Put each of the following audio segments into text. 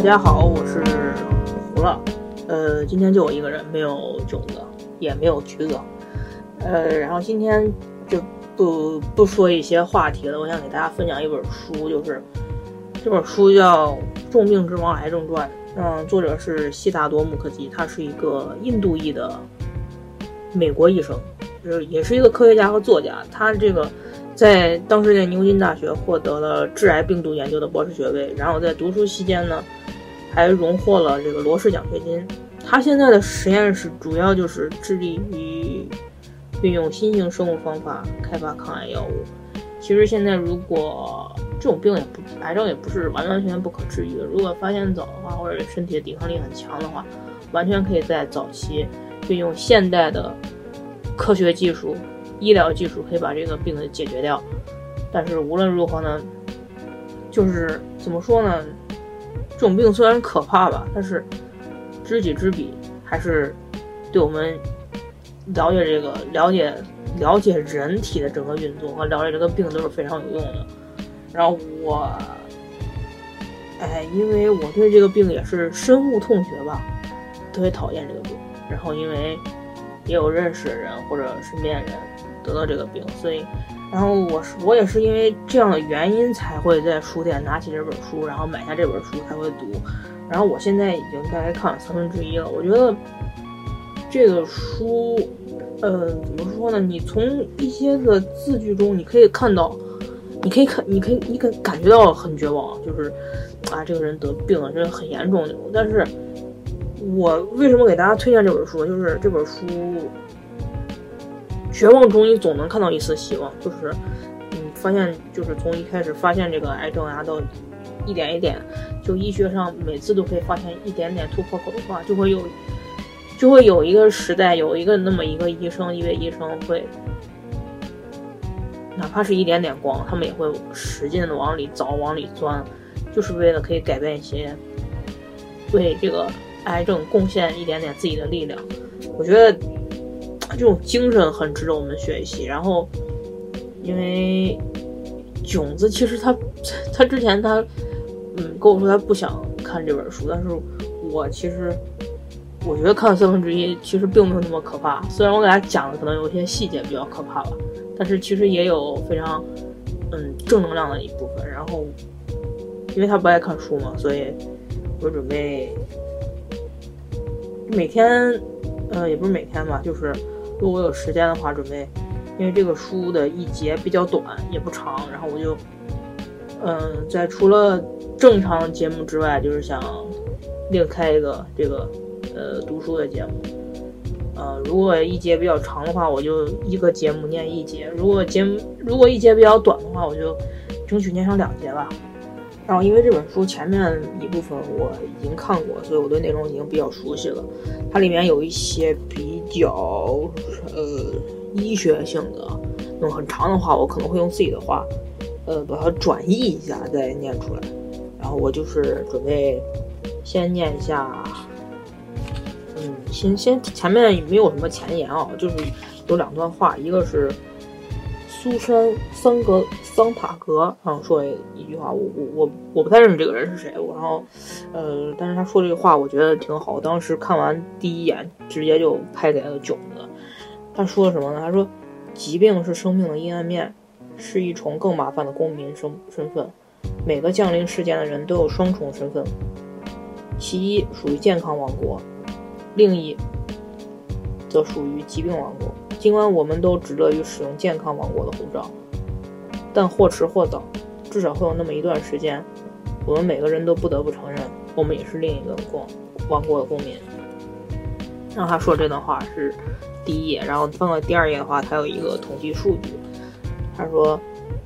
大家好，我是胡了。呃，今天就我一个人，没有囧子，也没有橘子。呃，然后今天就不不说一些话题了，我想给大家分享一本书，就是这本书叫《重病之王：癌症传》。嗯，作者是悉达多·穆克基，他是一个印度裔的美国医生，就是也是一个科学家和作家。他这个。在当时在牛津大学获得了致癌病毒研究的博士学位，然后在读书期间呢，还荣获了这个罗氏奖学金。他现在的实验室主要就是致力于运用新型生物方法开发抗癌药物。其实现在如果这种病也不癌症也不是完完全全不可治愈的，如果发现早的话，或者身体的抵抗力很强的话，完全可以在早期运用现代的科学技术。医疗技术可以把这个病给解决掉，但是无论如何呢，就是怎么说呢？这种病虽然可怕吧，但是知己知彼，还是对我们了解这个、了解了解人体的整个运作和了解这个病都是非常有用的。然后我，哎，因为我对这个病也是深恶痛绝吧，特别讨厌这个病。然后因为也有认识的人或者身边的人。得到这个病，所以，然后我是我也是因为这样的原因才会在书店拿起这本书，然后买下这本书才会读。然后我现在已经大概看了三分之一了。我觉得这个书，呃，怎么说呢？你从一些个字句中，你可以看到，你可以看，你可以，你感感觉到很绝望，就是啊，这个人得病了，真的很严重那种。但是，我为什么给大家推荐这本书？就是这本书。绝望中，你总能看到一丝希望。就是，嗯，发现就是从一开始发现这个癌症啊，到一点一点，就医学上每次都可以发现一点点突破口的话，就会有，就会有一个时代，有一个那么一个医生，一位医生会，哪怕是一点点光，他们也会使劲的往里凿，往里钻，就是为了可以改变一些，为这个癌症贡献一点点自己的力量。我觉得。这种精神很值得我们学习。然后，因为囧子其实他他之前他嗯跟我说他不想看这本书，但是我其实我觉得看了三分之一，其实并没有那么可怕。虽然我给他讲的可能有一些细节比较可怕吧，但是其实也有非常嗯正能量的一部分。然后，因为他不爱看书嘛，所以我准备每天呃也不是每天吧，就是。如果我有时间的话，准备，因为这个书的一节比较短，也不长，然后我就，嗯，在除了正常节目之外，就是想另开一个这个呃读书的节目。呃，如果一节比较长的话，我就一个节目念一节；如果节目如果一节比较短的话，我就争取念上两节吧。然后，因为这本书前面一部分我已经看过，所以我对内容已经比较熟悉了。它里面有一些比较呃医学性的，那种很长的话，我可能会用自己的话，呃，把它转译一下再念出来。然后我就是准备先念一下，嗯，先先前面没有什么前言啊，就是有两段话，一个是。苏珊桑格桑塔格，然后说一句话，我我我我不太认识这个人是谁，然后，呃，但是他说这个话，我觉得挺好。当时看完第一眼，直接就拍给了囧子。他说什么呢？他说，疾病是生命的阴暗面，是一重更麻烦的公民身身份。每个降临世间的人都有双重身份，其一属于健康王国，另一则属于疾病王国。尽管我们都只乐于使用健康王国的护照，但或迟或早，至少会有那么一段时间，我们每个人都不得不承认，我们也是另一个国王国的公民。让他说这段话是第一页，然后翻到第二页的话，他有一个统计数据。他说，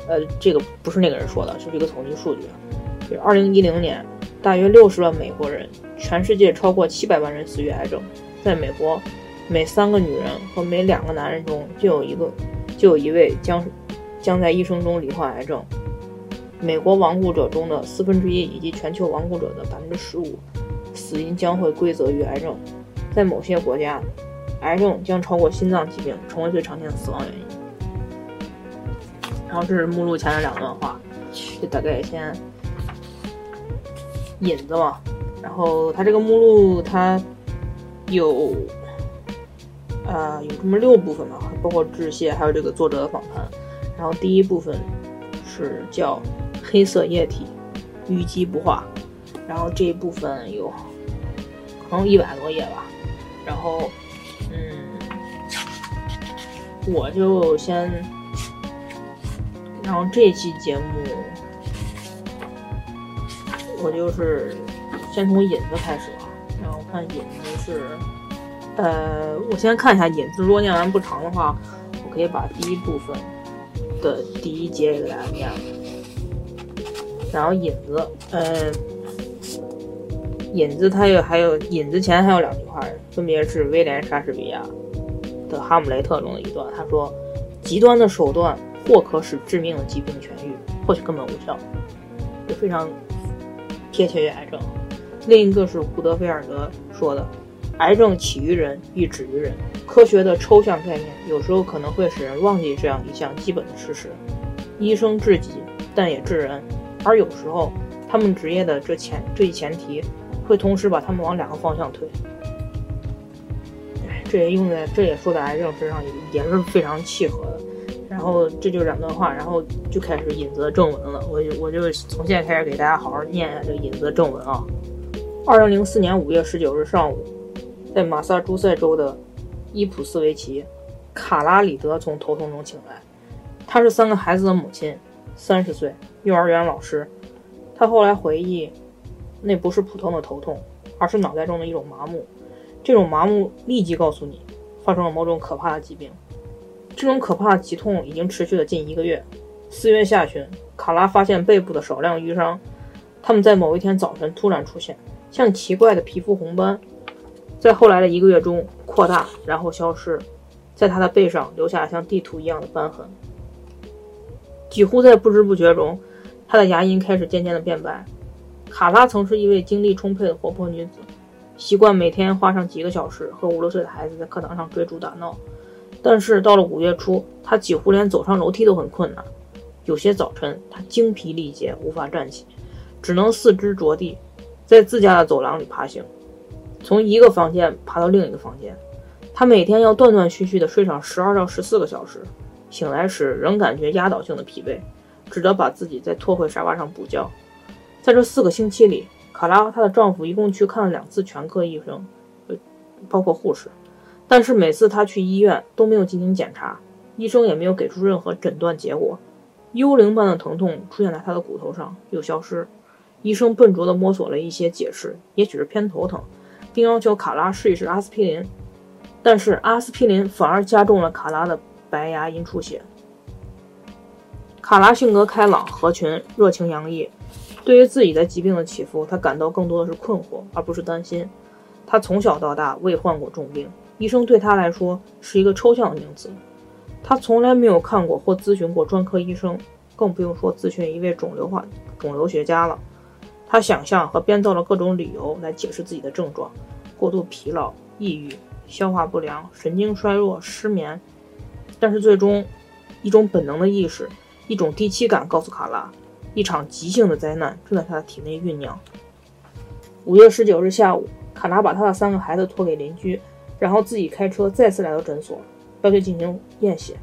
呃，这个不是那个人说的，是一个统计数据。就二零一零年，大约六十万美国人，全世界超过七百万人死于癌症，在美国。每三个女人和每两个男人中就有一个，就有一位将将在一生中罹患癌症。美国亡故者中的四分之一以及全球亡故者的百分之十五，死因将会归责于癌症。在某些国家，癌症将超过心脏疾病，成为最常见的死亡原因。然后这是目录前的两段话，就大概先引子嘛。然后它这个目录它有呃有这么六部分吧，包括致谢，还有这个作者的访谈。然后第一部分是叫黑色液体，淤积不化。然后这一部分有可能一百多页吧。然后嗯，我就先，然后这期节目我就是先从引子开始吧。然后看引子是，呃，我先看一下引子，如果念完不长的话，我可以把第一部分。的第一节也给大家念了，然后引子，呃，引子它有还有引子前还有两句话，分别是威廉莎士比亚的《哈姆雷特》中的一段，他说：“极端的手段或可使致命的疾病痊愈，或许根本无效。”就非常贴切于癌症。另一个是胡德菲尔德说的。癌症起于人，亦止于人。科学的抽象概念有时候可能会使人忘记这样一项基本的事实：医生治己，但也治人。而有时候，他们职业的这前这一前提，会同时把他们往两个方向推。这也用在这也说在癌症身上也也是非常契合的。然后这就两段话，然后就开始引子正文了。我就我就从现在开始给大家好好念一下这个引子正文啊。二零零四年五月十九日上午。在马萨诸塞州的伊普斯维奇，卡拉里德从头痛中醒来。她是三个孩子的母亲，三十岁，幼儿园老师。她后来回忆，那不是普通的头痛，而是脑袋中的一种麻木。这种麻木立即告诉你，发生了某种可怕的疾病。这种可怕的疾痛已经持续了近一个月。四月下旬，卡拉发现背部的少量淤伤，他们在某一天早晨突然出现，像奇怪的皮肤红斑。在后来的一个月中扩大，然后消失，在他的背上留下像地图一样的斑痕。几乎在不知不觉中，他的牙龈开始渐渐的变白。卡拉曾是一位精力充沛的活泼女子，习惯每天花上几个小时和五六岁的孩子在课堂上追逐打闹。但是到了五月初，她几乎连走上楼梯都很困难。有些早晨，她精疲力竭，无法站起，只能四肢着地，在自家的走廊里爬行。从一个房间爬到另一个房间，他每天要断断续续地睡上十二到十四个小时，醒来时仍感觉压倒性的疲惫，只得把自己再拖回沙发上补觉。在这四个星期里，卡拉和她的丈夫一共去看了两次全科医生，包括护士，但是每次她去医院都没有进行检查，医生也没有给出任何诊断结果。幽灵般的疼痛出现在她的骨头上，又消失。医生笨拙地摸索了一些解释，也许是偏头疼。并要求卡拉试一试阿司匹林，但是阿司匹林反而加重了卡拉的白牙龈出血。卡拉性格开朗、合群、热情洋溢，对于自己的疾病的起伏，他感到更多的是困惑，而不是担心。他从小到大未患过重病，医生对他来说是一个抽象的名词。他从来没有看过或咨询过专科医生，更不用说咨询一位肿瘤化肿瘤学家了。他想象和编造了各种理由来解释自己的症状：过度疲劳、抑郁、消化不良、神经衰弱、失眠。但是最终，一种本能的意识，一种第七感告诉卡拉，一场急性的灾难正在他的体内酝酿。五月十九日下午，卡拉把他的三个孩子托给邻居，然后自己开车再次来到诊所，要求进行验血。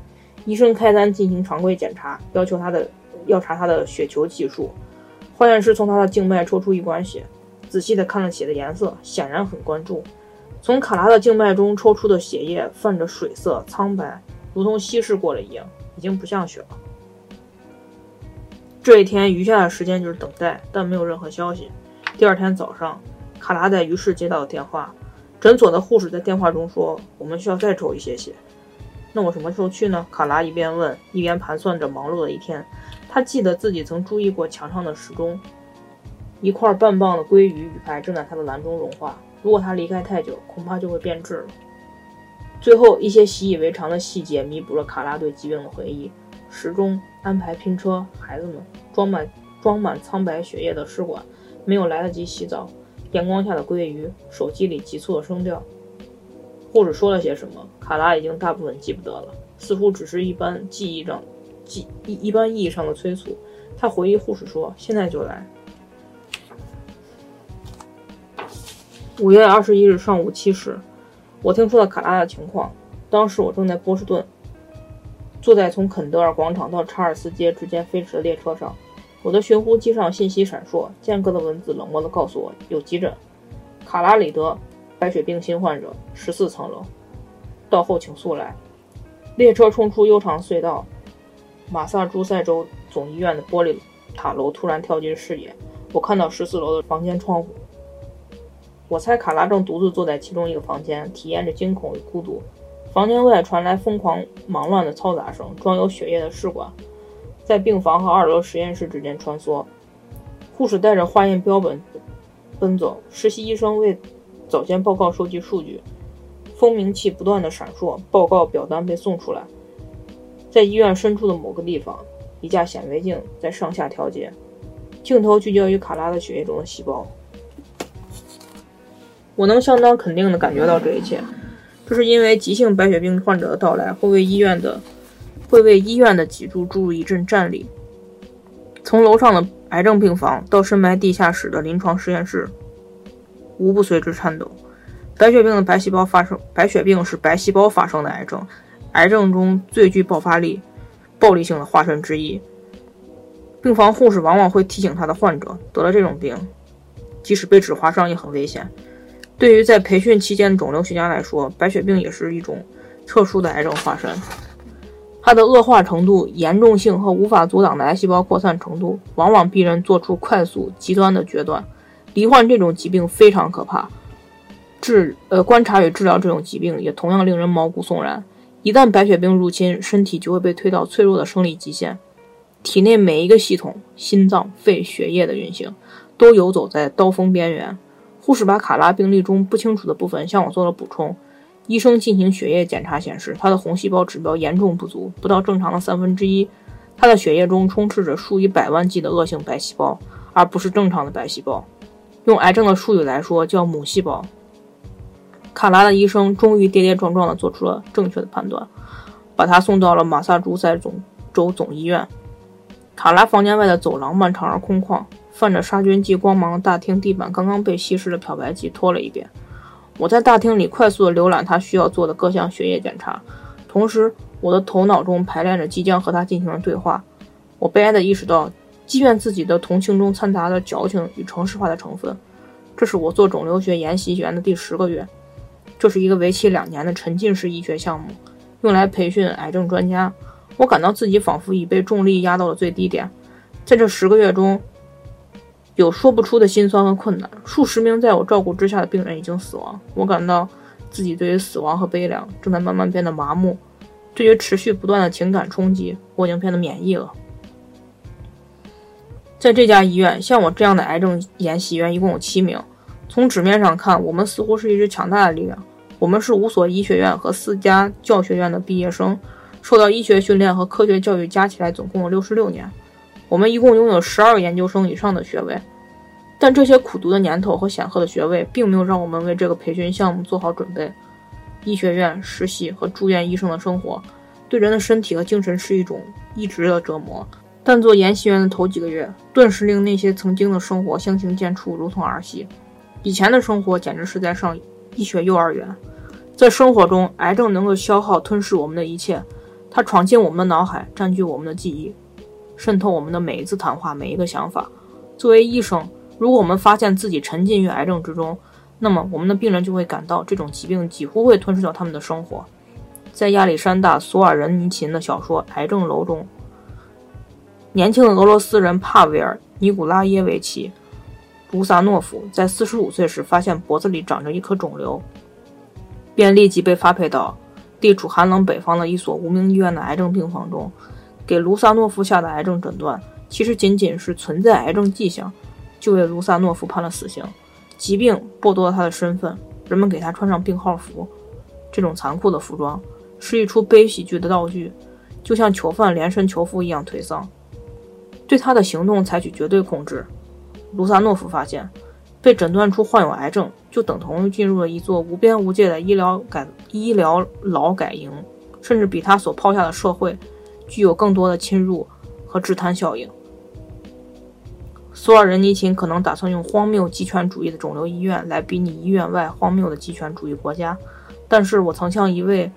医生开单进行常规检查，要求他的要查他的血球计数。化验师从他的静脉抽出一管血，仔细地看了血的颜色，显然很关注。从卡拉的静脉中抽出的血液泛着水色，苍白，如同稀释过了一样，已经不像血了。这一天余下的时间就是等待，但没有任何消息。第二天早上，卡拉在于市接到了电话，诊所的护士在电话中说：“我们需要再抽一些血。”那我什么时候去呢？卡拉一边问，一边盘算着忙碌的一天。他记得自己曾注意过墙上的时钟，一块半磅的鲑鱼鱼排正在他的篮中融化。如果他离开太久，恐怕就会变质了。最后一些习以为常的细节弥补了卡拉对疾病的回忆：时钟、安排拼车、孩子们、装满装满苍白血液的试管、没有来得及洗澡、阳光下的鲑鱼、手机里急促的声调。护士说了些什么？卡拉已经大部分记不得了，似乎只是一般记忆症。一一般意义上的催促，他回忆护士说：“现在就来。”五月二十一日上午七时，我听说了卡拉的情况。当时我正在波士顿，坐在从肯德尔广场到查尔斯街之间飞驰的列车上。我的寻呼机上信息闪烁，间隔的文字冷漠地告诉我有急诊，卡拉里德，白血病新患者，十四层楼，到后请速来。列车冲出悠长隧道，马萨诸塞州总医院的玻璃塔楼突然跳进视野，我看到十四楼的房间窗户。我猜卡拉正独自坐在其中一个房间，体验着惊恐与孤独。房间外传来疯狂忙乱的嘈杂声，装有血液的试管在病房和二楼实验室之间穿梭。护士带着化验标本奔走，实习医生为早先报告收集数据。蜂鸣器不断的闪烁，报告表单被送出来。在医院深处的某个地方，一架显微镜在上下调节，镜头聚焦于卡拉的血液中的细胞。我能相当肯定地感觉到这一切，这是因为急性白血病患者的到来会为医院的会为医院的脊柱注入一阵战力。从楼上的癌症病房到深埋地下室的临床实验室，无不随之颤抖。白血病的白细胞发生，白血病是白细胞发生的癌症，癌症中最具爆发力、暴力性的化身之一。病房护士往往会提醒他的患者，得了这种病，即使被纸划伤也很危险。对于在培训期间的肿瘤学家来说，白血病也是一种特殊的癌症化身。它的恶化程度、严重性和无法阻挡的癌细胞扩散程度，往往逼人做出快速、极端的决断。罹患这种疾病非常可怕。治呃观察与治疗这种疾病也同样令人毛骨悚然。一旦白血病入侵，身体就会被推到脆弱的生理极限，体内每一个系统——心脏、肺、血液的运行，都游走在刀锋边缘。护士把卡拉病例中不清楚的部分向我做了补充。医生进行血液检查显示，他的红细胞指标严重不足，不到正常的三分之一。他的血液中充斥着数以百万计的恶性白细胞，而不是正常的白细胞。用癌症的术语来说，叫母细胞。卡拉的医生终于跌跌撞撞地做出了正确的判断，把他送到了马萨诸塞总州总医院。卡拉房间外的走廊漫长而空旷，泛着杀菌剂光芒的大厅地板刚刚被稀释的漂白剂拖了一遍。我在大厅里快速地浏览他需要做的各项血液检查，同时我的头脑中排练着即将和他进行的对话。我悲哀地意识到，积怨自己的同情中掺杂着矫情与城市化的成分。这是我做肿瘤学研习员的第十个月。这是一个为期两年的沉浸式医学项目，用来培训癌症专家。我感到自己仿佛已被重力压到了最低点。在这十个月中，有说不出的心酸和困难。数十名在我照顾之下的病人已经死亡。我感到自己对于死亡和悲凉正在慢慢变得麻木。对于持续不断的情感冲击，我已经变得免疫了。在这家医院，像我这样的癌症研习员一共有七名。从纸面上看，我们似乎是一支强大的力量。我们是五所医学院和四家教学院的毕业生，受到医学训练和科学教育加起来总共有六十六年。我们一共拥有十二个研究生以上的学位，但这些苦读的年头和显赫的学位，并没有让我们为这个培训项目做好准备。医学院实习和住院医生的生活，对人的身体和精神是一种一直的折磨。但做研习员的头几个月，顿时令那些曾经的生活相形见绌，如同儿戏。以前的生活简直是在上医学幼儿园。在生活中，癌症能够消耗、吞噬我们的一切，它闯进我们的脑海，占据我们的记忆，渗透我们的每一次谈话、每一个想法。作为医生，如果我们发现自己沉浸于癌症之中，那么我们的病人就会感到这种疾病几乎会吞噬掉他们的生活。在亚历山大·索尔仁尼琴的小说《癌症楼》中，年轻的俄罗斯人帕维尔·尼古拉耶维奇·卢萨诺夫在45岁时发现脖子里长着一颗肿瘤。便立即被发配到地处寒冷北方的一所无名医院的癌症病房中，给卢萨诺夫下的癌症诊断其实仅仅是存在癌症迹象，就为卢萨诺夫判了死刑。疾病剥夺了他的身份，人们给他穿上病号服，这种残酷的服装是一出悲喜剧的道具，就像囚犯连身囚服一样颓丧。对他的行动采取绝对控制。卢萨诺夫发现。被诊断出患有癌症，就等同于进入了一座无边无界的医疗改医疗劳改营，甚至比他所抛下的社会具有更多的侵入和致瘫效应。索尔仁尼琴可能打算用荒谬极权主义的肿瘤医院来比拟医院外荒谬的极权主义国家，但是我曾向一位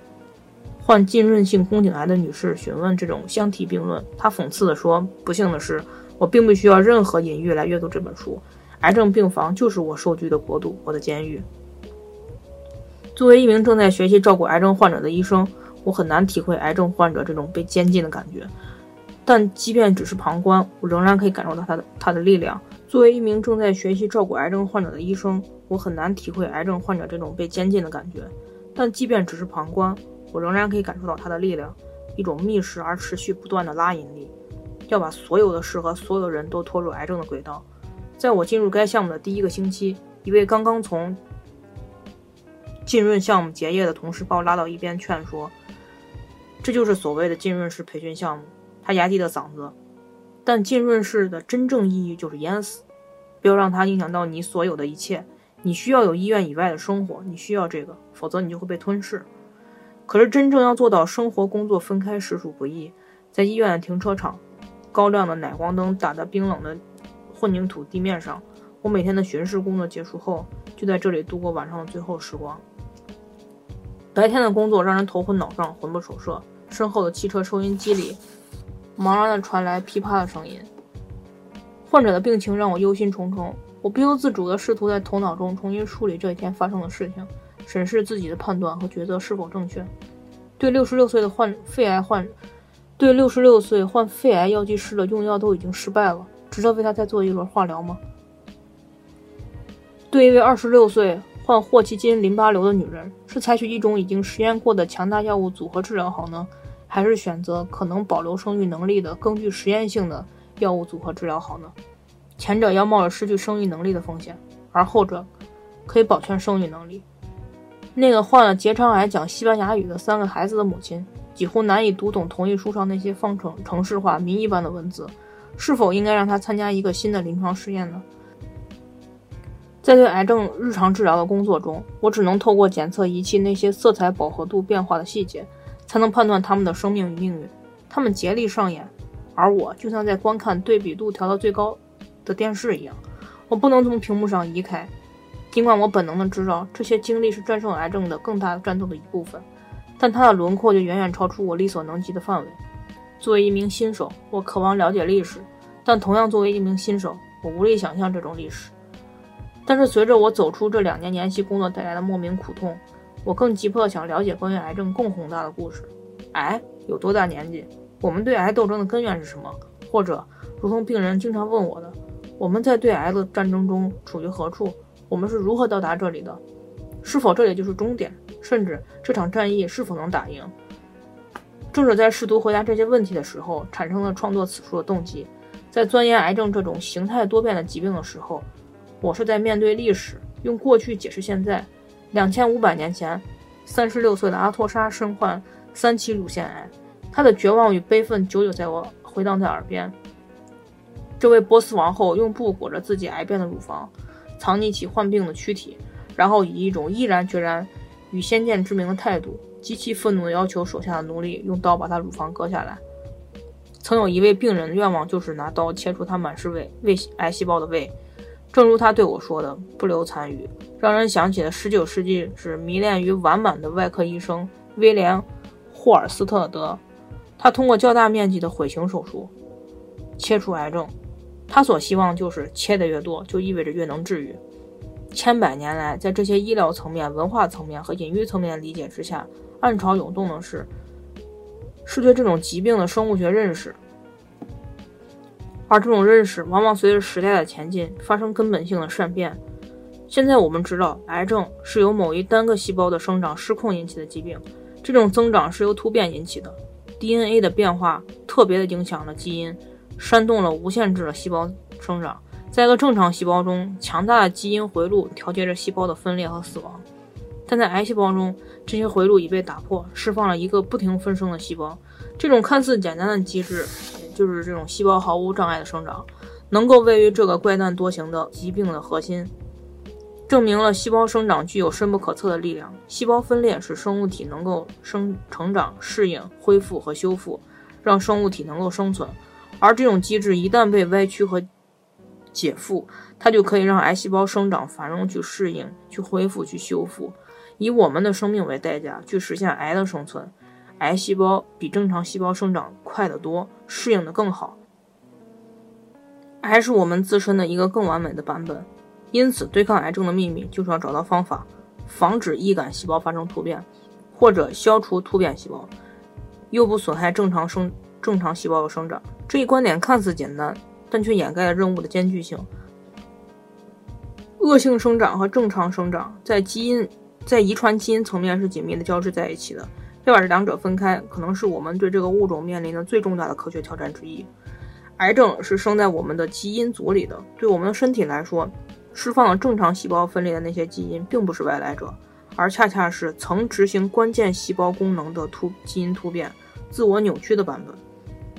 患浸润性宫颈癌的女士询问这种相提并论，她讽刺地说：“不幸的是，我并不需要任何隐喻来阅读这本书。癌症病房就是我受拘的国度，我的监狱。”作为一名正在学习照顾癌症患者的医生，我很难体会癌症患者这种被监禁的感觉。但即便只是旁观，我仍然可以感受到他的他的力量。作为一名正在学习照顾癌症患者的医生，我很难体会癌症患者这种被监禁的感觉。但即便只是旁观，我仍然可以感受到他的力量，一种密实而持续不断的拉引力，要把所有的事和所有人都拖入癌症的轨道。在我进入该项目的第一个星期，一位刚刚从浸润项目结业的同事把我拉到一边，劝说：“这就是所谓的浸润式培训项目。”他压低了嗓子，但浸润式的真正意义就是淹死，不要让它影响到你所有的一切。你需要有医院以外的生活，你需要这个，否则你就会被吞噬。可是真正要做到生活工作分开实属不易。在医院的停车场，高亮的奶光灯打在冰冷的混凝土地面上，我每天的巡视工作结束后，就在这里度过晚上的最后时光。白天的工作让人头昏脑胀、魂不守舍，身后的汽车收音机里。茫然地传来噼啪的声音。患者的病情让我忧心忡忡，我不由自主地试图在头脑中重新梳理这一天发生的事情，审视自己的判断和抉择是否正确。对六十六岁的患肺癌患，对六十六岁患肺癌药剂师的用药都已经失败了，值得为他再做一轮化疗吗？对一位二十六岁患霍奇金淋巴瘤的女人，是采取一种已经实验过的强大药物组合治疗好呢？还是选择可能保留生育能力的更具实验性的药物组合治疗好呢？前者要冒着失去生育能力的风险，而后者可以保全生育能力。那个患了结肠癌讲西班牙语的三个孩子的母亲，几乎难以读懂同意书上那些方程城市化谜一般的文字，是否应该让他参加一个新的临床试验呢？在对癌症日常治疗的工作中，我只能透过检测仪器那些色彩饱和度变化的细节。才能判断他们的生命与命运。他们竭力上演，而我就像在观看对比度调到最高的电视一样，我不能从屏幕上移开。尽管我本能的知道这些经历是战胜癌症的更大战斗的一部分，但它的轮廓就远远超出我力所能及的范围。作为一名新手，我渴望了解历史，但同样作为一名新手，我无力想象这种历史。但是随着我走出这两年年期工作带来的莫名苦痛。我更急迫想了解关于癌症更宏大的故事。癌有多大年纪？我们对癌斗争的根源是什么？或者，如同病人经常问我的，我们在对癌的战争中处于何处？我们是如何到达这里的？是否这里就是终点？甚至这场战役是否能打赢？正是在试图回答这些问题的时候，产生了创作此书的动机。在钻研癌症这种形态多变的疾病的时候，我是在面对历史，用过去解释现在。两千五百年前，三十六岁的阿托莎身患三期乳腺癌，她的绝望与悲愤久久在我回荡在耳边。这位波斯王后用布裹着自己癌变的乳房，藏匿起患病的躯体，然后以一种毅然决然与先见之明的态度，极其愤怒地要求手下的奴隶用刀把他乳房割下来。曾有一位病人的愿望就是拿刀切除他满是胃胃癌细胞的胃。正如他对我说的，不留残余，让人想起了19世纪时迷恋于完满的外科医生威廉·霍尔斯特德。他通过较大面积的毁形手术切除癌症，他所希望就是切的越多，就意味着越能治愈。千百年来，在这些医疗层面、文化层面和隐喻层面的理解之下，暗潮涌动的是，是对这种疾病的生物学认识。而这种认识往往随着时代的前进发生根本性的善变。现在我们知道，癌症是由某一单个细胞的生长失控引起的疾病，这种增长是由突变引起的。DNA 的变化特别的影响了基因，煽动了无限制的细胞生长。在一个正常细胞中，强大的基因回路调节着细胞的分裂和死亡，但在癌细胞中，这些回路已被打破，释放了一个不停分生的细胞。这种看似简单的机制。就是这种细胞毫无障碍的生长，能够位于这个怪诞多形的疾病的核心，证明了细胞生长具有深不可测的力量。细胞分裂使生物体能够生成长、适应、恢复和修复，让生物体能够生存。而这种机制一旦被歪曲和解负，它就可以让癌细胞生长繁荣、去适应、去恢复、去修复，以我们的生命为代价去实现癌的生存。癌细胞比正常细胞生长快得多，适应的更好。癌是我们自身的一个更完美的版本，因此对抗癌症的秘密就是要找到方法，防止易感细胞发生突变，或者消除突变细胞，又不损害正常生正常细胞的生长。这一观点看似简单，但却掩盖了任务的艰巨性。恶性生长和正常生长在基因在遗传基因层面是紧密的交织在一起的。要把这两者分开，可能是我们对这个物种面临的最重大的科学挑战之一。癌症是生在我们的基因组里的，对我们的身体来说，释放了正常细胞分裂的那些基因并不是外来者，而恰恰是曾执行关键细胞功能的突基因突变、自我扭曲的版本。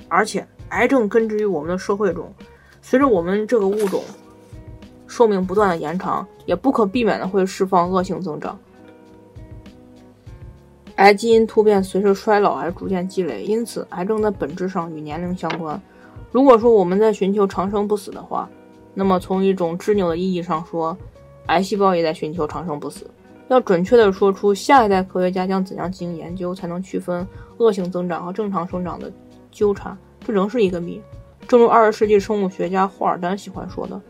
而且，癌症根植于我们的社会中，随着我们这个物种寿命不断的延长，也不可避免的会释放恶性增长。癌基因突变随着衰老而逐渐积累，因此癌症的本质上与年龄相关。如果说我们在寻求长生不死的话，那么从一种执拗的意义上说，癌细胞也在寻求长生不死。要准确地说出下一代科学家将怎样进行研究，才能区分恶性增长和正常生长的纠缠，这仍是一个谜。正如二十世纪生物学家霍尔丹喜欢说的：“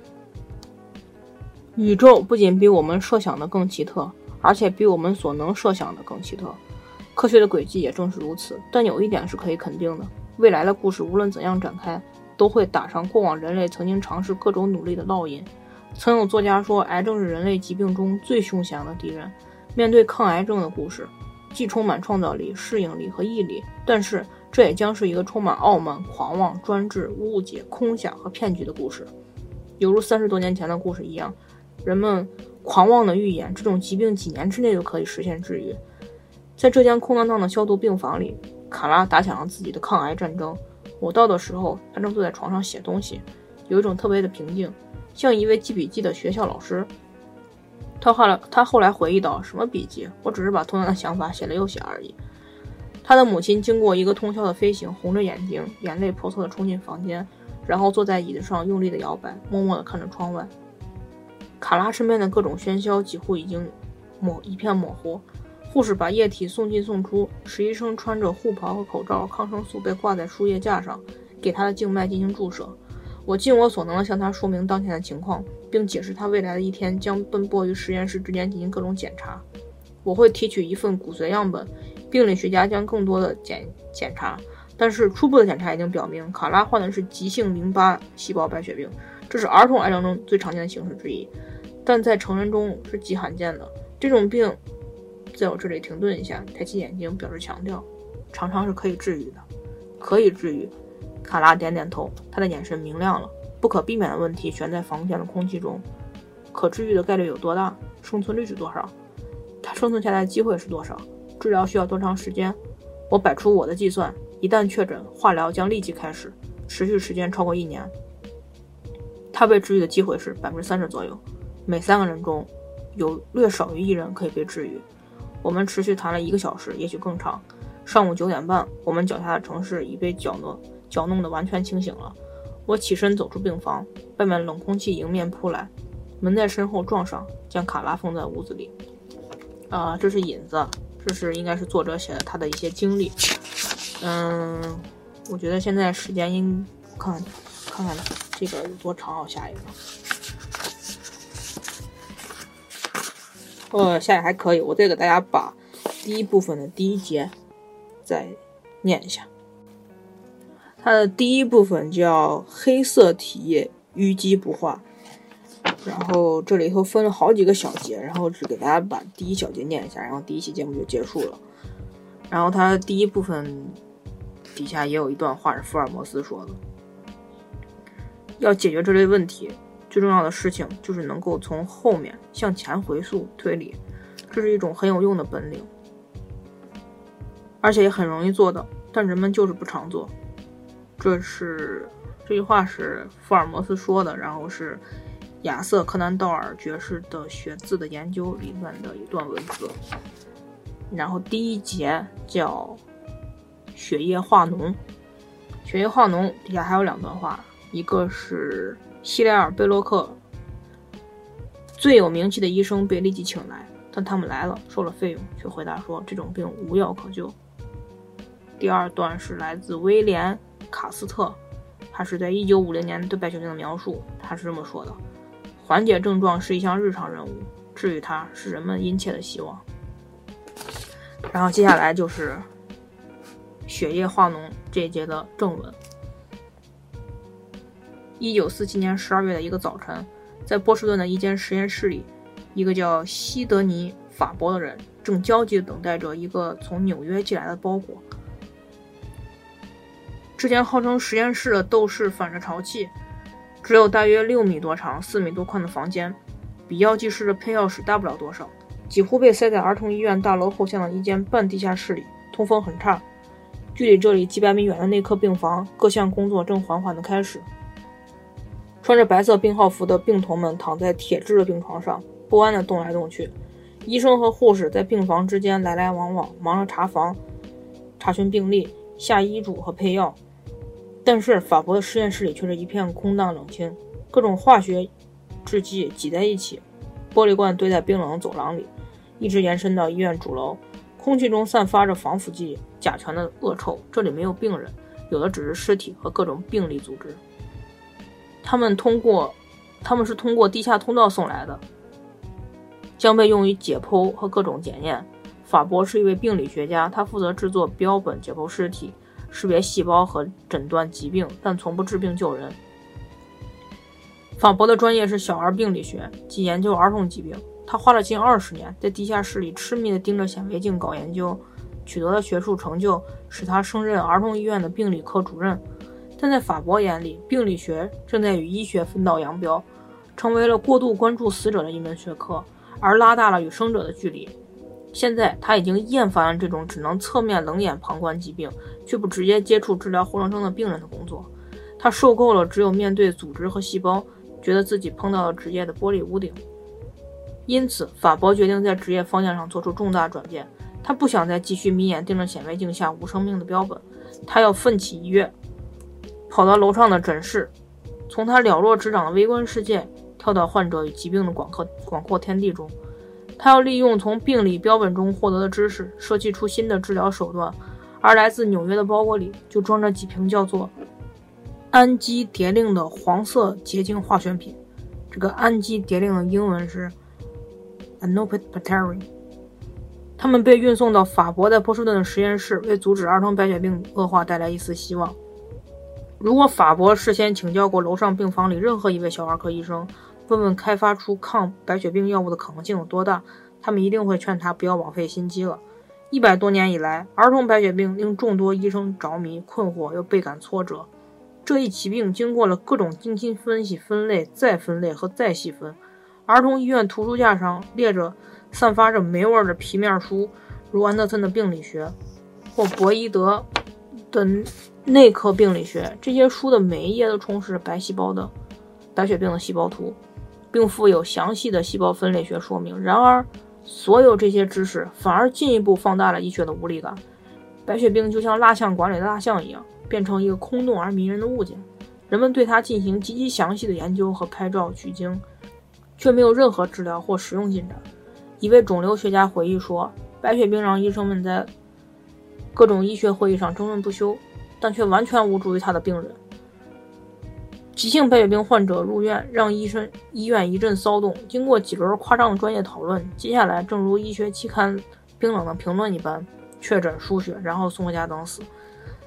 宇宙不仅比我们设想的更奇特，而且比我们所能设想的更奇特。”科学的轨迹也正是如此，但有一点是可以肯定的：未来的故事无论怎样展开，都会打上过往人类曾经尝试各种努力的烙印。曾有作家说，癌症是人类疾病中最凶险的敌人。面对抗癌症的故事，既充满创造力、适应力和毅力，但是这也将是一个充满傲慢、狂妄、专制、误解、空想和骗局的故事，犹如三十多年前的故事一样。人们狂妄地预言，这种疾病几年之内就可以实现治愈。在这间空荡荡的消毒病房里，卡拉打响了自己的抗癌战争。我到的时候，他正坐在床上写东西，有一种特别的平静，像一位记笔记的学校老师。他后来，他后来回忆道：“什么笔记？我只是把同样的想法写了又写而已。”他的母亲经过一个通宵的飞行，红着眼睛，眼泪婆娑地冲进房间，然后坐在椅子上用力地摇摆，默默地看着窗外。卡拉身边的各种喧嚣几乎已经模一片模糊。护士把液体送进送出，实习生穿着护袍和口罩，抗生素被挂在输液架上，给他的静脉进行注射。我尽我所能地向他说明当前的情况，并解释他未来的一天将奔波于实验室之间进行各种检查。我会提取一份骨髓样本，病理学家将更多的检检查。但是初步的检查已经表明，卡拉患的是急性淋巴细胞白血病，这是儿童癌症中最常见的形式之一，但在成人中是极罕见的。这种病。在我这里停顿一下，抬起眼睛表示强调，常常是可以治愈的，可以治愈。卡拉点点头，他的眼神明亮了。不可避免的问题悬在房间的空气中：可治愈的概率有多大？生存率是多少？他生存下来的机会是多少？治疗需要多长时间？我摆出我的计算：一旦确诊，化疗将立即开始，持续时间超过一年。他被治愈的机会是百分之三十左右，每三个人中有略少于一人可以被治愈。我们持续谈了一个小时，也许更长。上午九点半，我们脚下的城市已被搅弄搅弄得完全清醒了。我起身走出病房，外面冷空气迎面扑来，门在身后撞上，将卡拉封在屋子里。啊，这是引子，这是应该是作者写的他的一些经历。嗯，我觉得现在时间应看看看看这个有多长，我下一个。呃，下来还可以，我再给大家把第一部分的第一节再念一下。它的第一部分叫“黑色体液淤积不化”，然后这里头分了好几个小节，然后只给大家把第一小节念一下，然后第一期节目就结束了。然后它第一部分底下也有一段话是福尔摩斯说的：“要解决这类问题。”最重要的事情就是能够从后面向前回溯推理，这是一种很有用的本领，而且也很容易做到，但人们就是不常做。这是这句话是福尔摩斯说的，然后是亚瑟·柯南道尔爵士的学字的研究里面的一段文字。然后第一节叫血液化脓，血液化脓底下还有两段话，一个是。希莱尔·贝洛克最有名气的医生被立即请来，但他们来了，收了费用，却回答说这种病无药可救。第二段是来自威廉·卡斯特，他是在1950年对白血病的描述，他是这么说的：缓解症状是一项日常任务，治愈它是人们殷切的希望。然后接下来就是血液化脓这一节的正文。一九四七年十二月的一个早晨，在波士顿的一间实验室里，一个叫西德尼·法伯的人正焦急地等待着一个从纽约寄来的包裹。这间号称实验室的斗室反着潮气，只有大约六米多长、四米多宽的房间，比药剂室的配药室大不了多少。几乎被塞在儿童医院大楼后巷的一间半地下室里，通风很差。距离这里几百米远的内科病房，各项工作正缓缓地开始。穿着白色病号服的病童们躺在铁质的病床上，不安地动来动去。医生和护士在病房之间来来往往，忙着查房、查询病历、下医嘱和配药。但是法国的实验室里却是一片空荡冷清，各种化学制剂挤在一起，玻璃罐堆在冰冷的走廊里。一直延伸到医院主楼，空气中散发着防腐剂、甲醛的恶臭。这里没有病人，有的只是尸体和各种病理组织。他们通过，他们是通过地下通道送来的，将被用于解剖和各种检验。法博是一位病理学家，他负责制作标本、解剖尸体、识别细胞和诊断疾病，但从不治病救人。法博的专业是小儿病理学，即研究儿童疾病。他花了近二十年，在地下室里痴迷地盯着显微镜搞研究，取得的学术成就使他升任儿童医院的病理科主任。但在法国眼里，病理学正在与医学分道扬镳，成为了过度关注死者的一门学科，而拉大了与生者的距离。现在他已经厌烦了这种只能侧面冷眼旁观疾病，却不直接接触治疗活生生的病人的工作。他受够了只有面对组织和细胞，觉得自己碰到了职业的玻璃屋顶。因此，法博决定在职业方向上做出重大转变。他不想再继续眯眼盯着显微镜下无生命的标本，他要奋起一跃，跑到楼上的诊室，从他了若指掌的微观世界跳到患者与疾病的广阔广阔天地中。他要利用从病理标本中获得的知识，设计出新的治疗手段。而来自纽约的包裹里就装着几瓶叫做氨基蝶令的黄色结晶化学品。这个氨基蝶令的英文是。Anopatari，他们被运送到法国在波士顿的实验室，为阻止儿童白血病恶化带来一丝希望。如果法国事先请教过楼上病房里任何一位小儿科医生，问问开发出抗白血病药物的可能性有多大，他们一定会劝他不要枉费心机了。一百多年以来，儿童白血病令众多医生着迷、困惑又倍感挫折。这一疾病经过了各种精心分析、分类、再分类和再细分。儿童医院图书架上列着散发着霉味的皮面书，如安德森的病理学或博伊德的内科病理学。这些书的每一页都充斥着白细胞的白血病的细胞图，并附有详细的细胞分类学说明。然而，所有这些知识反而进一步放大了医学的无力感。白血病就像蜡像馆里的蜡像一样，变成一个空洞而迷人的物件。人们对它进行极其详细的研究和拍照取经。却没有任何治疗或实用进展。一位肿瘤学家回忆说：“白血病让医生们在各种医学会议上争论不休，但却完全无助于他的病人。急性白血病患者入院，让医生医院一阵骚动。经过几轮夸张的专业讨论，接下来正如医学期刊冰冷的评论一般，确诊输血，然后送回家等死。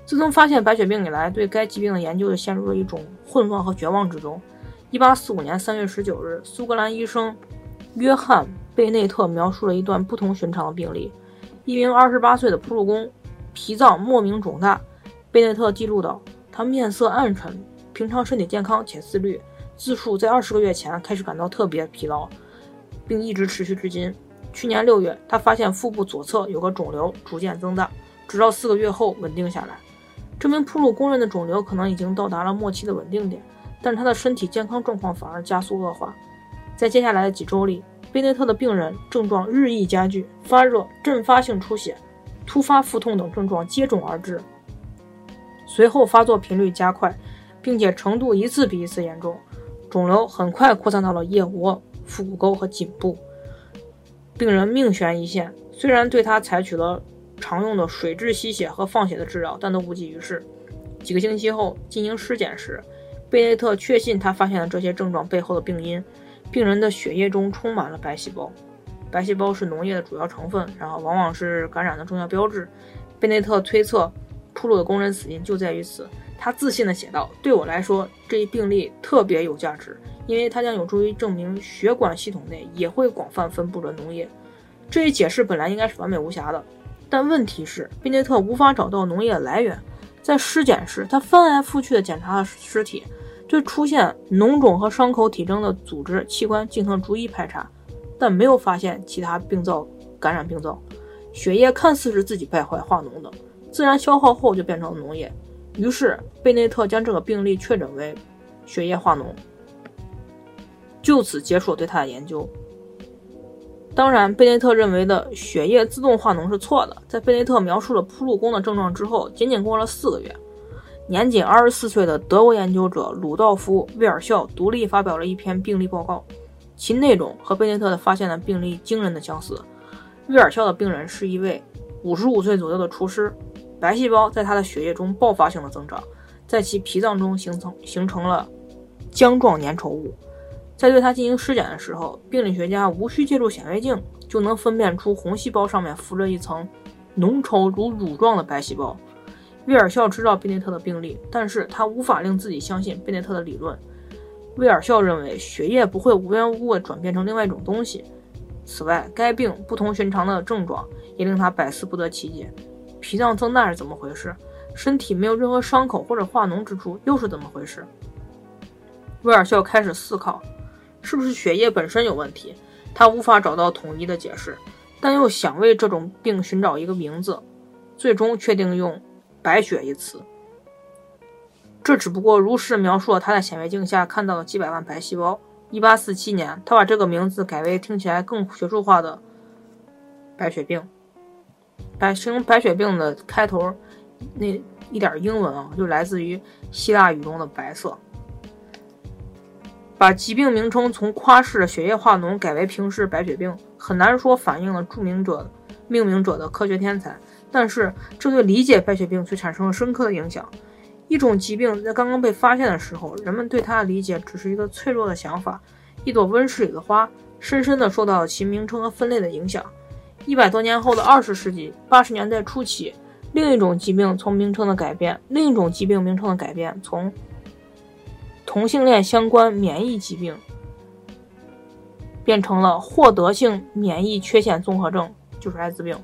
自从发现白血病以来，对该疾病的研究就陷入了一种混乱和绝望之中。”一八四五年三月十九日，苏格兰医生约翰·贝内特描述了一段不同寻常的病例：一名二十八岁的铺路工，脾脏莫名肿大。贝内特记录道，他面色暗沉，平常身体健康且自律，自述在二十个月前开始感到特别疲劳，并一直持续至今。去年六月，他发现腹部左侧有个肿瘤逐渐增大，直到四个月后稳定下来。这名铺路工人的肿瘤可能已经到达了末期的稳定点。但他的身体健康状况反而加速恶化，在接下来的几周里，贝内特的病人症状日益加剧，发热、阵发性出血、突发腹痛等症状接踵而至，随后发作频率加快，并且程度一次比一次严重。肿瘤很快扩散到了腋窝、腹股沟和颈部，病人命悬一线。虽然对他采取了常用的水质吸血和放血的治疗，但都无济于事。几个星期后进行尸检时，贝内特确信他发现了这些症状背后的病因。病人的血液中充满了白细胞，白细胞是脓液的主要成分，然后往往是感染的重要标志。贝内特推测，出路的工人死因就在于此。他自信地写道：“对我来说，这一病例特别有价值，因为它将有助于证明血管系统内也会广泛分布着脓液。这一解释本来应该是完美无瑕的，但问题是，贝内特无法找到脓液的来源。在尸检时，他翻来覆去地检查了尸体，对出现脓肿和伤口体征的组织器官进行逐一排查，但没有发现其他病灶感染病灶。血液看似是自己败坏化脓的，自然消耗后就变成了脓液。”于是，贝内特将这个病例确诊为血液化脓，就此结束对他的研究。当然，贝内特认为的血液自动化脓是错的。在贝内特描述了铺路工的症状之后，仅仅过了四个月，年仅二十四岁的德国研究者鲁道夫·威尔肖独立发表了一篇病例报告，其内容和贝内特的发现的病例惊人的相似。威尔肖的病人是一位五十五岁左右的厨师。白细胞在他的血液中爆发性的增长，在其脾脏中形成形成了浆状粘稠物。在对他进行尸检的时候，病理学家无需借助显微镜就能分辨出红细胞上面浮着一层浓稠如乳状的白细胞。威尔肖知道贝内特的病例，但是他无法令自己相信贝内特的理论。威尔肖认为血液不会无缘无故转变成另外一种东西。此外，该病不同寻常的症状也令他百思不得其解。脾脏增大是怎么回事？身体没有任何伤口或者化脓之处又是怎么回事？威尔逊开始思考，是不是血液本身有问题？他无法找到统一的解释，但又想为这种病寻找一个名字，最终确定用“白血”一词。这只不过如实描述了他在显微镜下看到的几百万白细胞。1847年，他把这个名字改为听起来更学术化的“白血病”。白形容白血病的开头那一点英文啊，就来自于希腊语中的“白色”。把疾病名称从夸式的血液化脓改为平视白血病，很难说反映了著名者命名者的科学天才，但是这对理解白血病却产生了深刻的影响。一种疾病在刚刚被发现的时候，人们对它的理解只是一个脆弱的想法，一朵温室里的花，深深地受到了其名称和分类的影响。一百多年后的二十世纪八十年代初期，另一种疾病从名称的改变，另一种疾病名称的改变，从同性恋相关免疫疾病变成了获得性免疫缺陷综合症，就是艾滋病，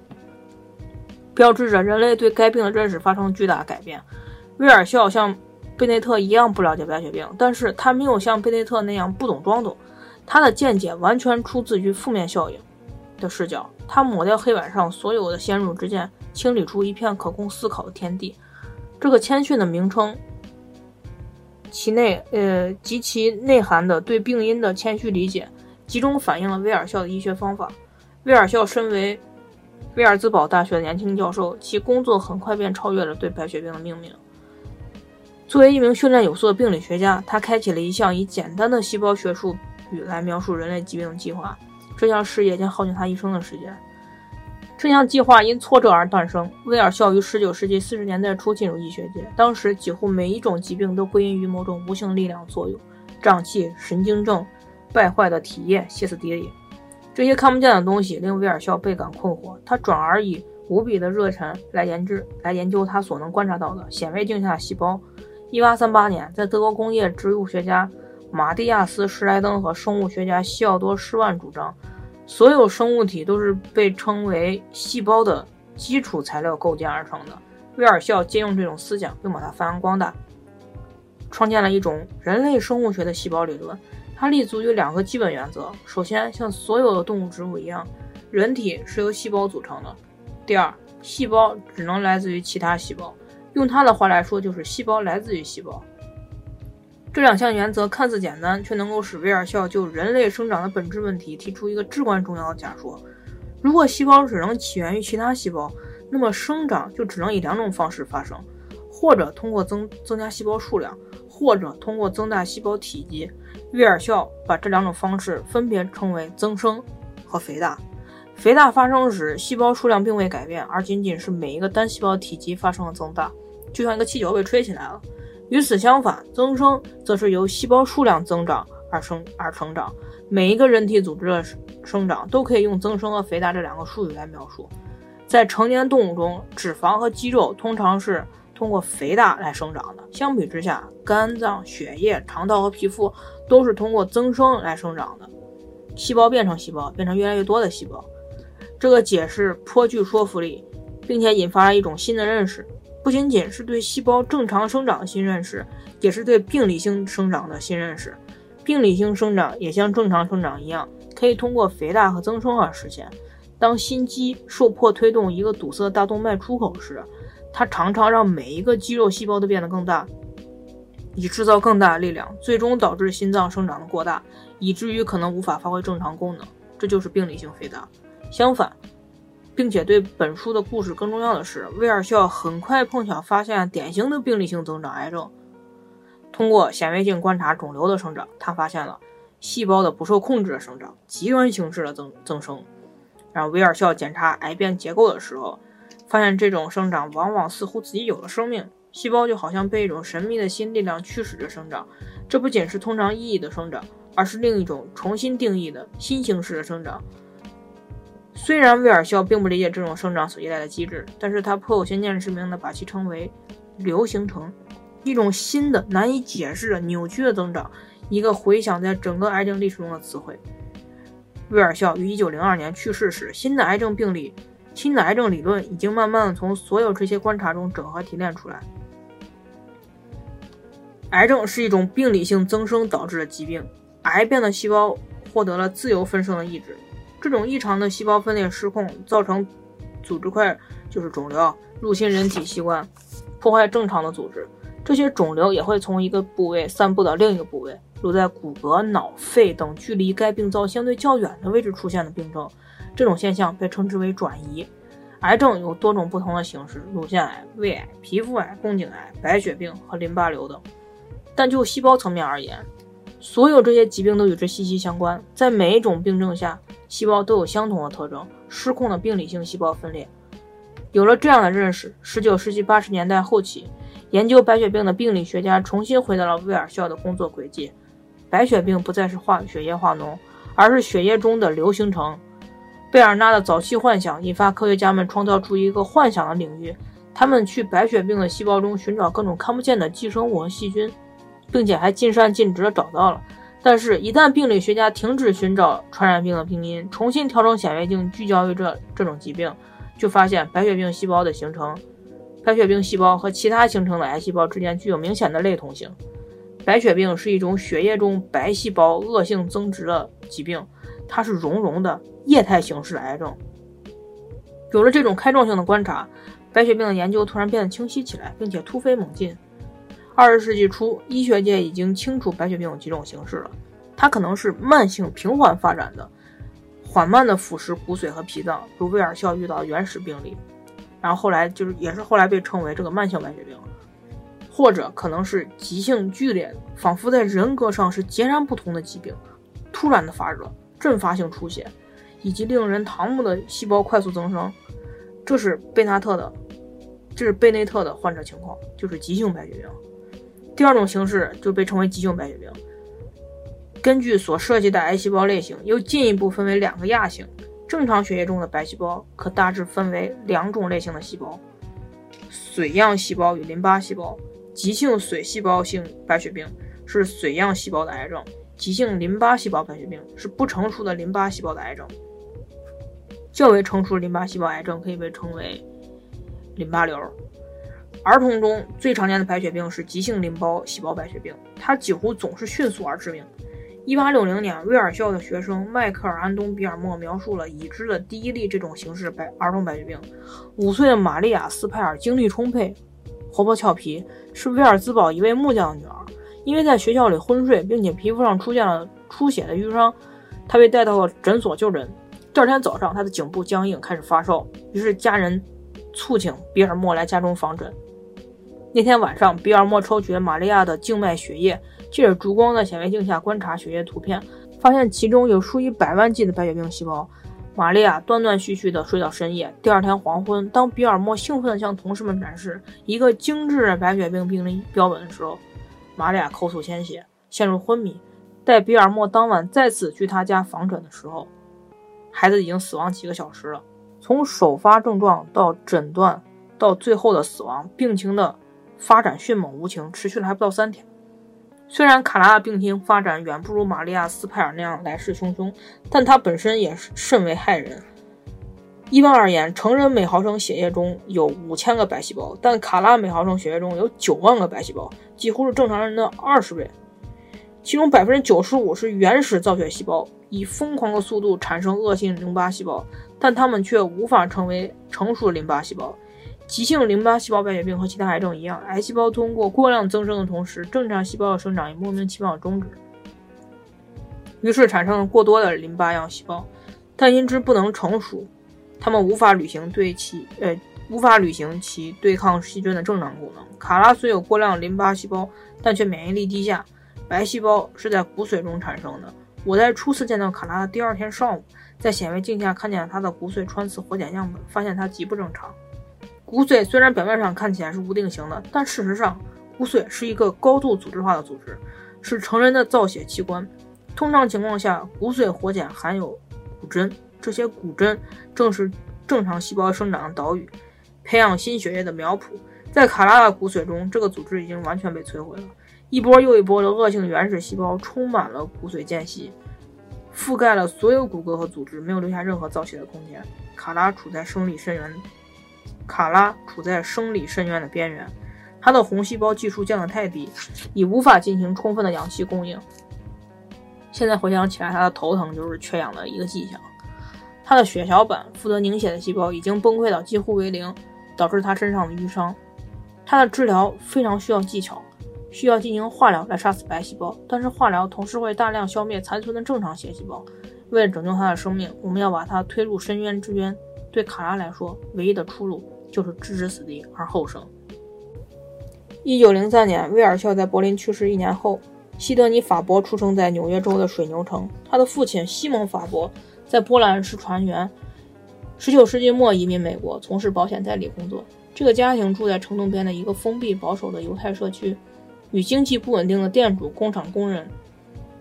标志着人类对该病的认识发生了巨大改变。威尔肖像贝内特一样不了解白血病，但是他没有像贝内特那样不懂装懂，他的见解完全出自于负面效应的视角。他抹掉黑板上所有的先入之见，清理出一片可供思考的天地。这个谦逊的名称，其内呃及其内涵的对病因的谦虚理解，集中反映了威尔肖的医学方法。威尔肖身为威尔兹堡大学的年轻教授，其工作很快便超越了对白血病的命名。作为一名训练有素的病理学家，他开启了一项以简单的细胞学术语来描述人类疾病的计划。这项事业将耗尽他一生的时间。这项计划因挫折而诞生。威尔肖于19世纪40年代初进入医学界，当时几乎每一种疾病都归因于某种无形力量作用：胀气、神经症、败坏的体液、歇斯底里。这些看不见的东西令威尔肖倍感困惑，他转而以无比的热忱来研制、来研究他所能观察到的显微镜下细胞。1838年，在德国工业植物学家。马蒂亚斯·施莱登和生物学家西奥多·施万主张，所有生物体都是被称为细胞的基础材料构建而成的。威尔肖借用这种思想，并把它发扬光大，创建了一种人类生物学的细胞理论。它立足于两个基本原则：首先，像所有的动物、植物一样，人体是由细胞组成的；第二，细胞只能来自于其他细胞。用他的话来说，就是细胞来自于细胞。这两项原则看似简单，却能够使威尔逊就人类生长的本质问题提出一个至关重要的假说：如果细胞只能起源于其他细胞，那么生长就只能以两种方式发生，或者通过增增加细胞数量，或者通过增大细胞体积。威尔逊把这两种方式分别称为增生和肥大。肥大发生时，细胞数量并未改变，而仅仅是每一个单细胞体积发生了增大，就像一个气球被吹起来了。与此相反，增生则是由细胞数量增长而生而成长。每一个人体组织的生长都可以用增生和肥大这两个术语来描述。在成年动物中，脂肪和肌肉通常是通过肥大来生长的。相比之下，肝脏、血液、肠道和皮肤都是通过增生来生长的。细胞变成细胞，变成越来越多的细胞。这个解释颇具说服力，并且引发了一种新的认识。不仅仅是对细胞正常生长的新认识，也是对病理性生长的新认识。病理性生长也像正常生长一样，可以通过肥大和增生而实现。当心肌受迫推动一个堵塞大动脉出口时，它常常让每一个肌肉细胞都变得更大，以制造更大的力量，最终导致心脏生长的过大，以至于可能无法发挥正常功能。这就是病理性肥大。相反。并且对本书的故事更重要的是，威尔肖很快碰巧发现典型的病理性增长癌症。通过显微镜观察肿瘤的生长，他发现了细胞的不受控制的生长，极端形式的增增生。然后威尔肖检查癌变结构的时候，发现这种生长往往似乎自己有了生命，细胞就好像被一种神秘的新力量驱使着生长。这不仅是通常意义的生长，而是另一种重新定义的新形式的生长。虽然威尔肖并不理解这种生长所依赖的机制，但是他颇有先见之明的把其称为“流形成”，一种新的、难以解释的、扭曲的增长，一个回响在整个癌症历史中的词汇。威尔肖于1902年去世时，新的癌症病理、新的癌症理论已经慢慢的从所有这些观察中整合提炼出来。癌症是一种病理性增生导致的疾病，癌变的细胞获得了自由分生的意志。这种异常的细胞分裂失控，造成组织块就是肿瘤入侵人体器官，破坏正常的组织。这些肿瘤也会从一个部位散布到另一个部位，如在骨骼、脑、肺等距离该病灶相对较远的位置出现的病症。这种现象被称之为转移。癌症有多种不同的形式：乳腺癌、胃癌、皮肤癌、宫颈癌、白血病和淋巴瘤等。但就细胞层面而言，所有这些疾病都与之息息相关。在每一种病症下，细胞都有相同的特征：失控的病理性细胞分裂。有了这样的认识，19世纪80年代后期，研究白血病的病理学家重新回到了威尔肖的工作轨迹。白血病不再是化血液化脓，而是血液中的流形成。贝尔纳的早期幻想引发科学家们创造出一个幻想的领域，他们去白血病的细胞中寻找各种看不见的寄生物和细菌。并且还尽善尽职地找到了，但是，一旦病理学家停止寻找传染病的病因，重新调整显微镜聚焦于这这种疾病，就发现白血病细胞的形成，白血病细胞和其他形成的癌细胞之间具有明显的类同性。白血病是一种血液中白细胞恶性增殖的疾病，它是溶溶的液态形式的癌症。有了这种开创性的观察，白血病的研究突然变得清晰起来，并且突飞猛进。二十世纪初，医学界已经清楚白血病有几种形式了。它可能是慢性平缓发展的，缓慢的腐蚀骨髓和脾脏，如威尔肖遇到原始病例，然后后来就是也是后来被称为这个慢性白血病，或者可能是急性剧烈的，仿佛在人格上是截然不同的疾病，突然的发热、阵发性出血，以及令人唐木的细胞快速增生。这是贝纳特的，这是贝内特的患者情况，就是急性白血病。第二种形式就被称为急性白血病。根据所涉及的癌细胞类型，又进一步分为两个亚型。正常血液中的白细胞可大致分为两种类型的细胞：髓样细胞与淋巴细胞。急性髓细胞性白血病是髓样细胞的癌症，急性淋巴细胞白血病是不成熟的淋巴细胞的癌症。较为成熟的淋巴细胞癌症可以被称为淋巴瘤。儿童中最常见的白血病是急性淋巴细胞白血病，它几乎总是迅速而致命。1860年，威尔校的学生迈克尔·安东·比尔默描述了已知的第一例这种形式白儿童白血病。五岁的玛利亚·斯派尔精力充沛、活泼俏皮，是威尔兹堡一位木匠的女儿。因为在学校里昏睡，并且皮肤上出现了出血的淤伤，她被带到了诊所就诊。第二天早上，她的颈部僵硬，开始发烧，于是家人促请比尔默来家中访诊。那天晚上，比尔莫抽取了玛利亚的静脉血液，借着烛光在显微镜下观察血液图片，发现其中有数以百万计的白血病细胞。玛利亚断断续续地睡到深夜。第二天黄昏，当比尔莫兴奋地向同事们展示一个精致的白血病病例标本的时候，玛利亚口吐鲜血，陷入昏迷。待比尔莫当晚再次去他家访诊的时候，孩子已经死亡几个小时了。从首发症状到诊断到最后的死亡，病情的。发展迅猛无情，持续了还不到三天。虽然卡拉的病情发展远不如玛利亚·斯派尔那样来势汹汹，但他本身也是甚为害人。一般而言，成人每毫升血液中有五千个白细胞，但卡拉每毫升血液中有九万个白细胞，几乎是正常人的二十倍。其中百分之九十五是原始造血细胞，以疯狂的速度产生恶性淋巴细胞，但它们却无法成为成熟的淋巴细胞。急性淋巴细胞白血病和其他癌症一样，癌细胞通过过量增生的同时，正常细胞的生长也莫名其妙的终止，于是产生了过多的淋巴样细胞，但因之不能成熟，它们无法履行对其呃无法履行其对抗细菌的正常功能。卡拉虽有过量淋巴细胞，但却免疫力低下。白细胞是在骨髓中产生的。我在初次见到卡拉的第二天上午，在显微镜下看见了他的骨髓穿刺活检样本，发现他极不正常。骨髓虽然表面上看起来是无定型的，但事实上，骨髓是一个高度组织化的组织，是成人的造血器官。通常情况下，骨髓活检含有骨针，这些骨针正是正常细胞生长的岛屿，培养新血液的苗圃。在卡拉的骨髓中，这个组织已经完全被摧毁了。一波又一波的恶性原始细胞充满了骨髓间隙，覆盖了所有骨骼和组织，没有留下任何造血的空间。卡拉处在生理深渊。卡拉处在生理深渊的边缘，他的红细胞计数降得太低，已无法进行充分的氧气供应。现在回想起来，他的头疼就是缺氧的一个迹象。他的血小板负责凝血的细胞已经崩溃到几乎为零，导致他身上的淤伤。他的治疗非常需要技巧，需要进行化疗来杀死白细胞，但是化疗同时会大量消灭残存的正常血细胞。为了拯救他的生命，我们要把他推入深渊之渊。对卡拉来说，唯一的出路。就是置之死地而后生。一九零三年，威尔肖在柏林去世一年后，西德尼·法伯出生在纽约州的水牛城。他的父亲西蒙·法伯在波兰是船员，十九世纪末移民美国，从事保险代理工作。这个家庭住在城东边的一个封闭保守的犹太社区，与经济不稳定的店主、工厂工人、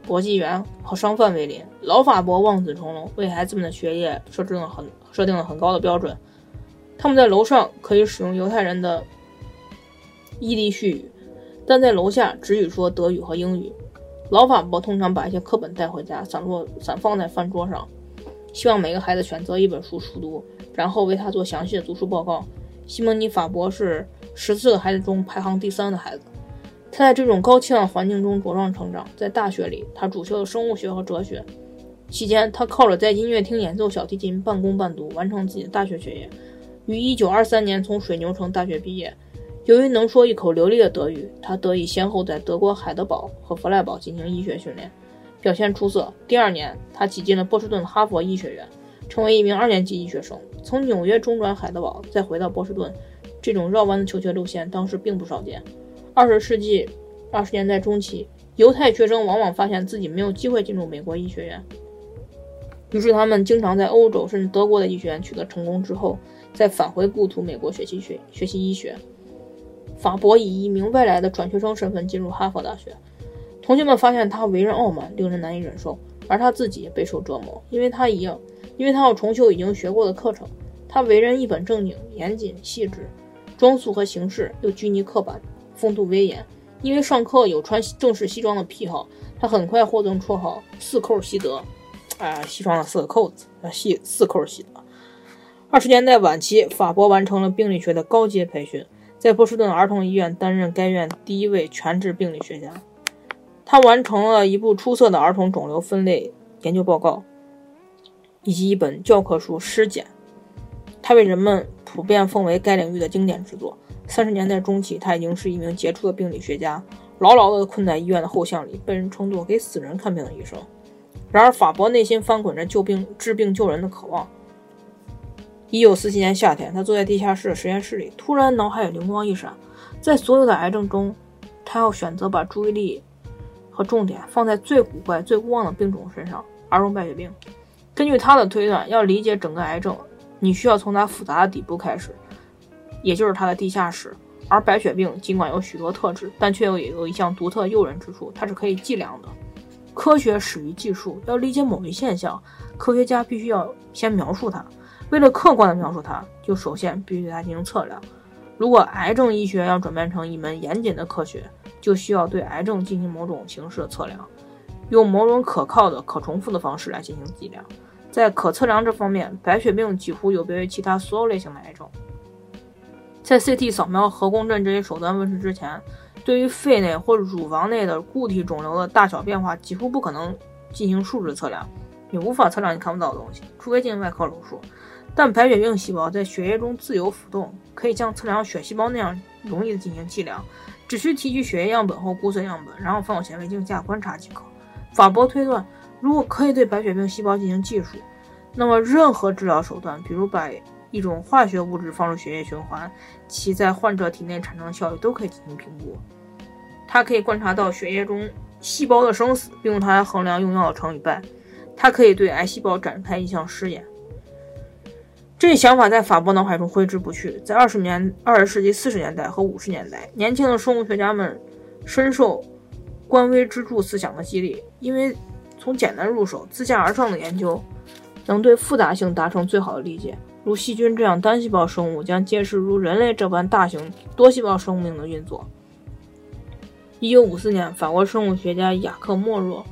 搏击员和商贩为邻。老法伯望子成龙，为孩子们的学业设置了很设定了很高的标准。他们在楼上可以使用犹太人的伊犁絮语，但在楼下只语说德语和英语。老法伯通常把一些课本带回家，散落散放在饭桌上，希望每个孩子选择一本书熟读，然后为他做详细的读书报告。西蒙尼·法伯是十四个孩子中排行第三的孩子。他在这种高气量环境中茁壮成长。在大学里，他主修了生物学和哲学。期间，他靠着在音乐厅演奏小提琴半工半读，完成自己的大学学业。于1923年从水牛城大学毕业。由于能说一口流利的德语，他得以先后在德国海德堡和弗赖堡进行医学训练，表现出色。第二年，他挤进了波士顿哈佛医学院，成为一名二年级医学生。从纽约中转海德堡，再回到波士顿，这种绕弯的求学路线当时并不少见。二十世纪二十年代中期，犹太学生往往发现自己没有机会进入美国医学院，于是他们经常在欧洲甚至德国的医学院取得成功之后。再返回故土美国学习学学习医学，法伯以一名外来的转学生身份进入哈佛大学。同学们发现他为人傲慢，令人难以忍受，而他自己也备受折磨，因为他一样，因为他要重修已经学过的课程。他为人一本正经、严谨细致，装束和形式又拘泥刻板、风度威严。因为上课有穿正式西装的癖好，他很快获得绰号“四扣西德”。啊，西装的四个扣子，啊，西四扣西德。二十年代晚期，法伯完成了病理学的高阶培训，在波士顿儿童医院担任该院第一位全职病理学家。他完成了一部出色的儿童肿瘤分类研究报告，以及一本教科书《尸检》。他被人们普遍奉为该领域的经典之作。三十年代中期，他已经是一名杰出的病理学家，牢牢地困在医院的后巷里，被人称作“给死人看病的医生”。然而，法伯内心翻滚着救病、治病救人的渴望。一九四七年夏天，他坐在地下室的实验室里，突然脑海里灵光一闪：在所有的癌症中，他要选择把注意力和重点放在最古怪、最无望的病种身上——儿童白血病。根据他的推断，要理解整个癌症，你需要从它复杂的底部开始，也就是它的地下室。而白血病尽管有许多特质，但却又有一项独特诱人之处：它是可以计量的。科学始于技术，要理解某一现象，科学家必须要先描述它。为了客观地描述它，就首先必须对它进行测量。如果癌症医学要转变成一门严谨的科学，就需要对癌症进行某种形式的测量，用某种可靠的、可重复的方式来进行计量。在可测量这方面，白血病几乎有别于其他所有类型的癌症。在 CT 扫描、核共振这些手段问世之前，对于肺内或乳房内的固体肿瘤的大小变化，几乎不可能进行数值测量。你无法测量你看不到的东西，除非进行外科手术。但白血病细胞在血液中自由浮动，可以像测量血细胞那样容易的进行计量。只需提取血液样本或骨髓样本，然后放显微镜下观察即可。法伯推断，如果可以对白血病细胞进行计数，那么任何治疗手段，比如把一种化学物质放入血液循环，其在患者体内产生的效益都可以进行评估。它可以观察到血液中细胞的生死，并用它来衡量用药的成与败。它可以对癌细胞展开一项试验。这一想法在法国脑海中挥之不去。在二十年、二十世纪四十年代和五十年代，年轻的生物学家们深受官微支柱思想的激励，因为从简单入手、自下而上的研究能对复杂性达成最好的理解。如细菌这样单细胞生物将揭示如人类这般大型多细胞生命的运作。一九五四年，法国生物学家雅克·莫若。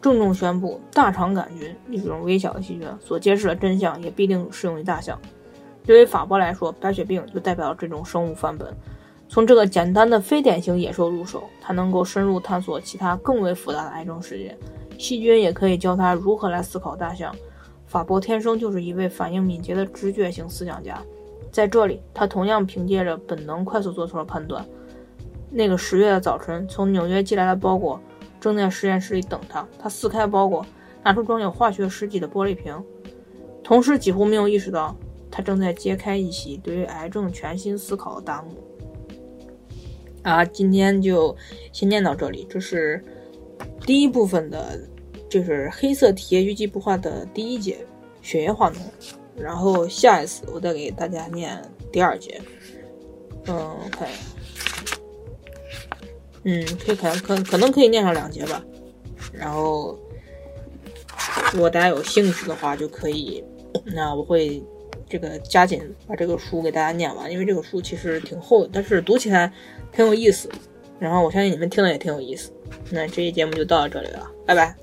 郑重宣布，大肠杆菌一种微小的细菌所揭示的真相，也必定适用于大象。对于法国来说，白血病就代表了这种生物范本。从这个简单的非典型野兽入手，它能够深入探索其他更为复杂的癌症世界。细菌也可以教他如何来思考大象。法博天生就是一位反应敏捷的直觉型思想家，在这里，他同样凭借着本能快速做出了判断。那个十月的早晨，从纽约寄来的包裹。正在实验室里等他。他撕开包裹，拿出装有化学试剂的玻璃瓶，同时几乎没有意识到他正在揭开一席对于癌症全新思考的大幕。啊，今天就先念到这里。这是第一部分的，就是黑色体液淤积不化的第一节血液化脓。然后下一次我再给大家念第二节。嗯，我看一下。嗯，可以可能可可能可以念上两节吧，然后如果大家有兴趣的话，就可以，那我会这个加紧把这个书给大家念完，因为这个书其实挺厚的，但是读起来挺有意思，然后我相信你们听的也挺有意思。那这期节目就到这里了，拜拜。